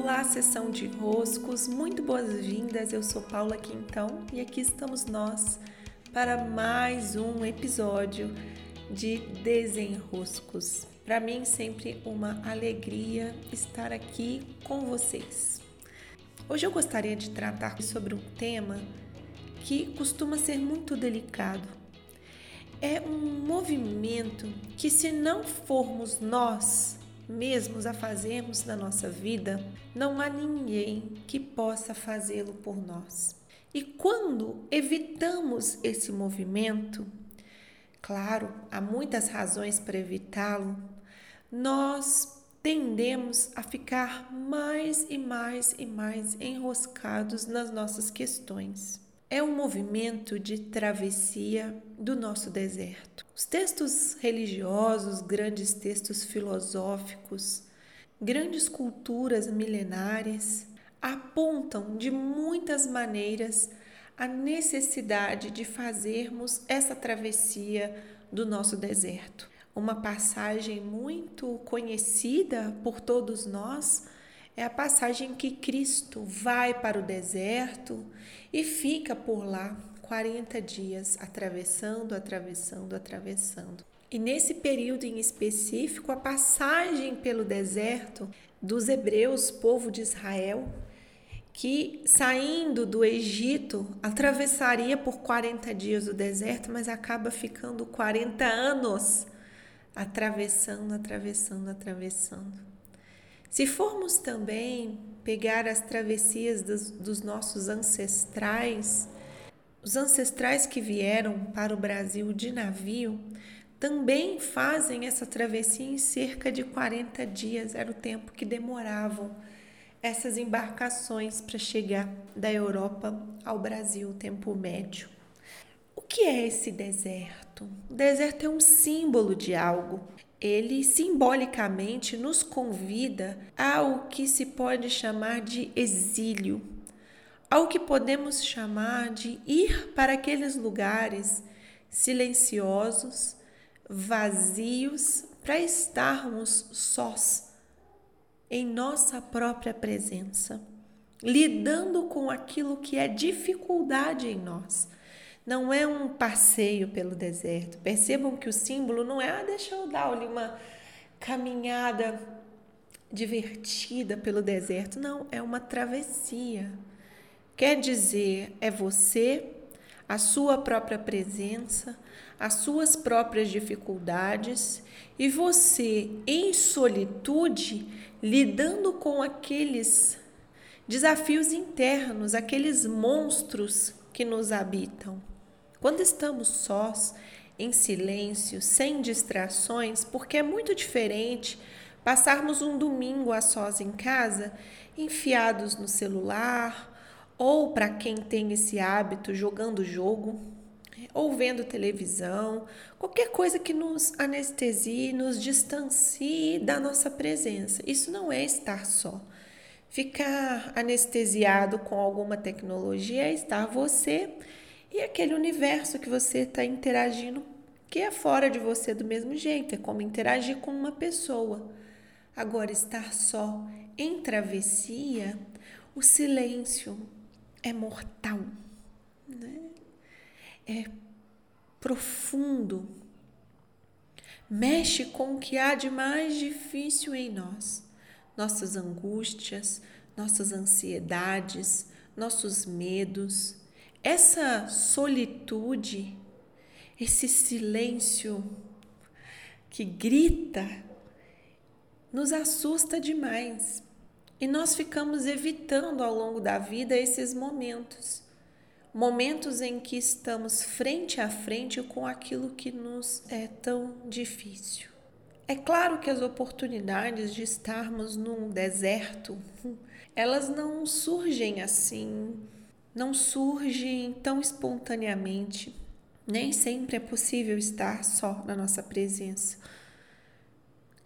Olá, sessão de roscos, muito boas-vindas. Eu sou Paula Quintão e aqui estamos nós para mais um episódio de Desenroscos. Para mim, sempre uma alegria estar aqui com vocês. Hoje eu gostaria de tratar sobre um tema que costuma ser muito delicado. É um movimento que, se não formos nós mesmos a fazermos na nossa vida, não há ninguém que possa fazê-lo por nós. E quando evitamos esse movimento, claro, há muitas razões para evitá-lo, nós tendemos a ficar mais e mais e mais enroscados nas nossas questões. É um movimento de travessia do nosso deserto. Os textos religiosos, grandes textos filosóficos, grandes culturas milenares apontam de muitas maneiras a necessidade de fazermos essa travessia do nosso deserto uma passagem muito conhecida por todos nós é a passagem que Cristo vai para o deserto e fica por lá 40 dias, atravessando, atravessando, atravessando. E nesse período em específico, a passagem pelo deserto dos hebreus, povo de Israel, que saindo do Egito atravessaria por 40 dias o deserto, mas acaba ficando 40 anos atravessando, atravessando, atravessando. Se formos também pegar as travessias dos, dos nossos ancestrais, os ancestrais que vieram para o Brasil de navio também fazem essa travessia em cerca de 40 dias, era o tempo que demoravam essas embarcações para chegar da Europa ao Brasil, tempo médio. O que é esse deserto? O deserto é um símbolo de algo. Ele simbolicamente nos convida ao que se pode chamar de exílio, ao que podemos chamar de ir para aqueles lugares silenciosos, vazios, para estarmos sós em nossa própria presença, lidando com aquilo que é dificuldade em nós não é um passeio pelo deserto. Percebam que o símbolo não é, ah, deixa eu dar ali uma caminhada divertida pelo deserto. Não, é uma travessia. Quer dizer, é você, a sua própria presença, as suas próprias dificuldades e você em solitude lidando com aqueles desafios internos, aqueles monstros que nos habitam. Quando estamos sós, em silêncio, sem distrações, porque é muito diferente passarmos um domingo a sós em casa, enfiados no celular, ou para quem tem esse hábito, jogando jogo, ou vendo televisão, qualquer coisa que nos anestesie, nos distancie da nossa presença. Isso não é estar só. Ficar anestesiado com alguma tecnologia é estar você e aquele universo que você está interagindo, que é fora de você do mesmo jeito, é como interagir com uma pessoa. Agora, estar só em travessia, o silêncio é mortal, né? é profundo, mexe com o que há de mais difícil em nós, nossas angústias, nossas ansiedades, nossos medos essa solitude, esse silêncio que grita, nos assusta demais e nós ficamos evitando ao longo da vida esses momentos momentos em que estamos frente a frente com aquilo que nos é tão difícil. É claro que as oportunidades de estarmos num deserto, elas não surgem assim não surgem tão espontaneamente. Nem sempre é possível estar só na nossa presença.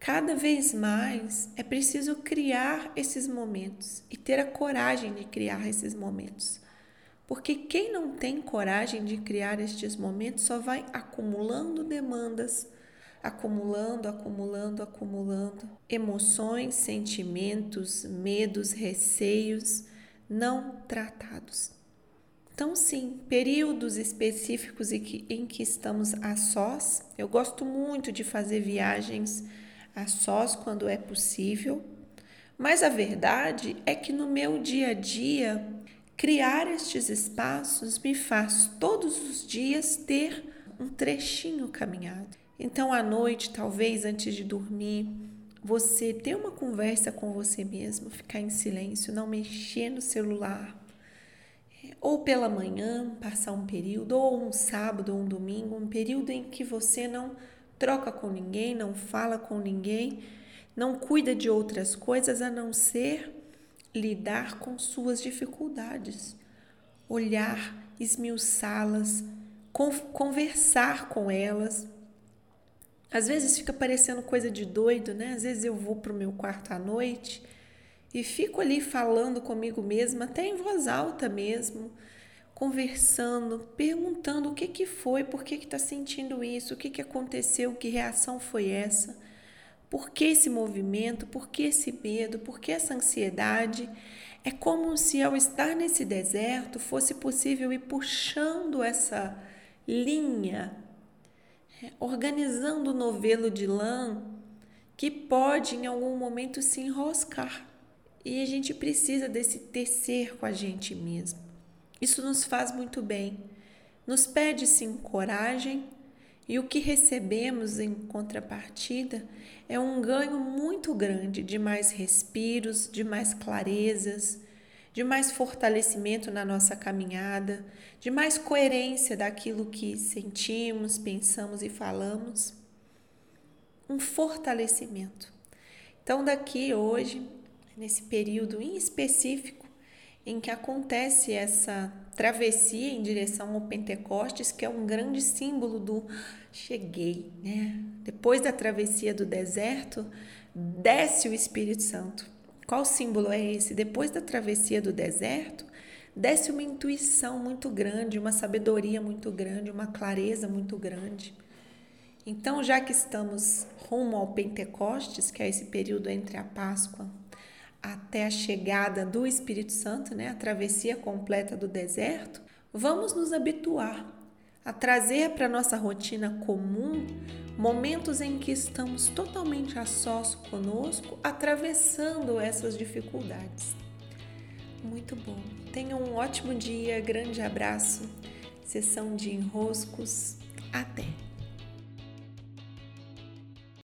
Cada vez mais é preciso criar esses momentos e ter a coragem de criar esses momentos. Porque quem não tem coragem de criar estes momentos só vai acumulando demandas, acumulando, acumulando, acumulando emoções, sentimentos, medos, receios não tratados. Então, sim, períodos específicos em que, em que estamos a sós. Eu gosto muito de fazer viagens a sós quando é possível, mas a verdade é que no meu dia a dia, criar estes espaços me faz todos os dias ter um trechinho caminhado. Então, à noite, talvez antes de dormir, você ter uma conversa com você mesmo, ficar em silêncio, não mexer no celular. Ou pela manhã, passar um período, ou um sábado, ou um domingo, um período em que você não troca com ninguém, não fala com ninguém, não cuida de outras coisas a não ser lidar com suas dificuldades, olhar, esmiuçá-las, conversar com elas. Às vezes fica parecendo coisa de doido, né? Às vezes eu vou para o meu quarto à noite e fico ali falando comigo mesma, até em voz alta mesmo, conversando, perguntando o que, que foi, por que está sentindo isso, o que, que aconteceu, que reação foi essa, por que esse movimento, por que esse medo, por que essa ansiedade. É como se ao estar nesse deserto fosse possível ir puxando essa linha, é, organizando o novelo de lã que pode em algum momento se enroscar. E a gente precisa desse tecer com a gente mesmo. Isso nos faz muito bem. Nos pede sim coragem e o que recebemos em contrapartida é um ganho muito grande de mais respiros, de mais clarezas, de mais fortalecimento na nossa caminhada, de mais coerência daquilo que sentimos, pensamos e falamos. Um fortalecimento. Então, daqui hoje, nesse período em específico em que acontece essa travessia em direção ao Pentecostes, que é um grande símbolo do cheguei, né? Depois da travessia do deserto, desce o Espírito Santo. Qual símbolo é esse? Depois da travessia do deserto, desce uma intuição muito grande, uma sabedoria muito grande, uma clareza muito grande. Então, já que estamos rumo ao Pentecostes, que é esse período entre a Páscoa até a chegada do Espírito Santo, né, a travessia completa do deserto, vamos nos habituar a trazer para nossa rotina comum momentos em que estamos totalmente a sós conosco, atravessando essas dificuldades. Muito bom. Tenha um ótimo dia, grande abraço. Sessão de enroscos. Até!